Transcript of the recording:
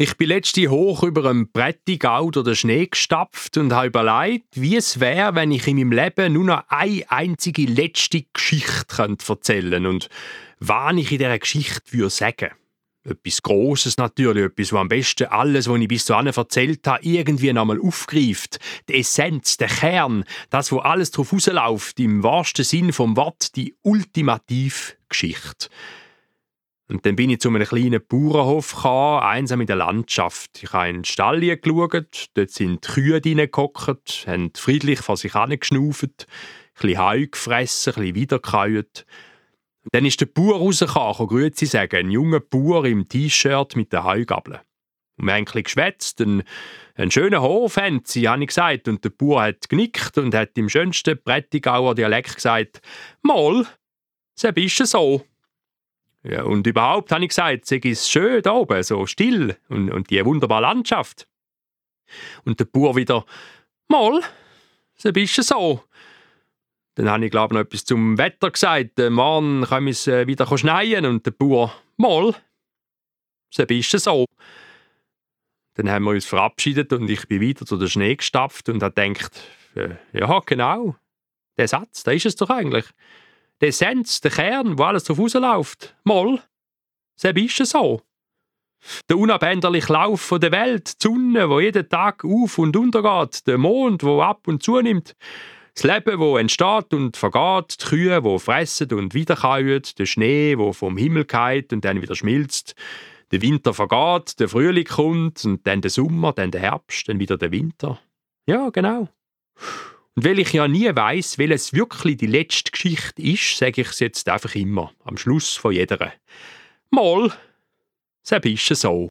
Ich bin letzte hoch über einem Prättigau durch den Schnee gestapft und habe überlegt, wie es wäre, wenn ich in meinem Leben nur noch eine einzige letzte Geschichte könnte erzählen und was ich in dieser Geschichte würde sagen. Etwas Großes natürlich, etwas, was am besten alles, was ich bis dahin erzählt habe, irgendwie nochmal aufgreift. Die Essenz, der Kern, das, wo alles drauf rausläuft, im wahrsten Sinn vom Wort, die ultimative Geschichte. Und dann bin ich zu einem kleinen Bauernhof gekommen, einsam in der Landschaft. Ich habe in den Stall geschaut, dort sind die Kühe reingehockt, haben friedlich vor sich hingeschnauft, ein bisschen Heu gefressen, ein bisschen wiedergekäut. Dann ist der Bauer rausgekommen, Grüezi sagen, ein junger Bauer im T-Shirt mit der Heugabel. Und wir haben ein geschwätzt, einen, einen schönen Hof haben sie, habe ich gesagt. Und der Bauer hat genickt und hat im schönsten Prättigauer Dialekt gesagt, «Mal, bist du so.» Ja, und überhaupt habe ich gesagt, es ist schön da oben, so still und, und die wunderbare Landschaft. Und der Bauer wieder, mal, so bist du so. Dann habe ich, glaube ich, noch etwas zum Wetter gesagt. Der Mann kann es äh, wieder schneien und der Bauer, mal, so bist du so. Dann haben wir uns verabschiedet und ich bin wieder zu der Schnee gestapft und habe gedacht, äh, ja, genau, der Satz, da ist es doch eigentlich die Essenz, der Kern, wo alles drauf rausläuft. Moll. So ist es so. Der unabänderliche Lauf der Welt, die Sonne, wo jeden Tag auf und untergeht, der Mond, wo ab und zunimmt, das Leben, wo entsteht und vergeht, die Kühe, wo fressen und wiederkauen, der Schnee, wo vom Himmel geht und dann wieder schmilzt, der Winter vergeht, der Frühling kommt und dann der Sommer, dann der Herbst, dann wieder der Winter. Ja, genau. Und weil ich ja nie weiß, welches wirklich die letzte Geschichte ist, sage ich es jetzt einfach immer, am Schluss von jeder. Mal, so bist du so.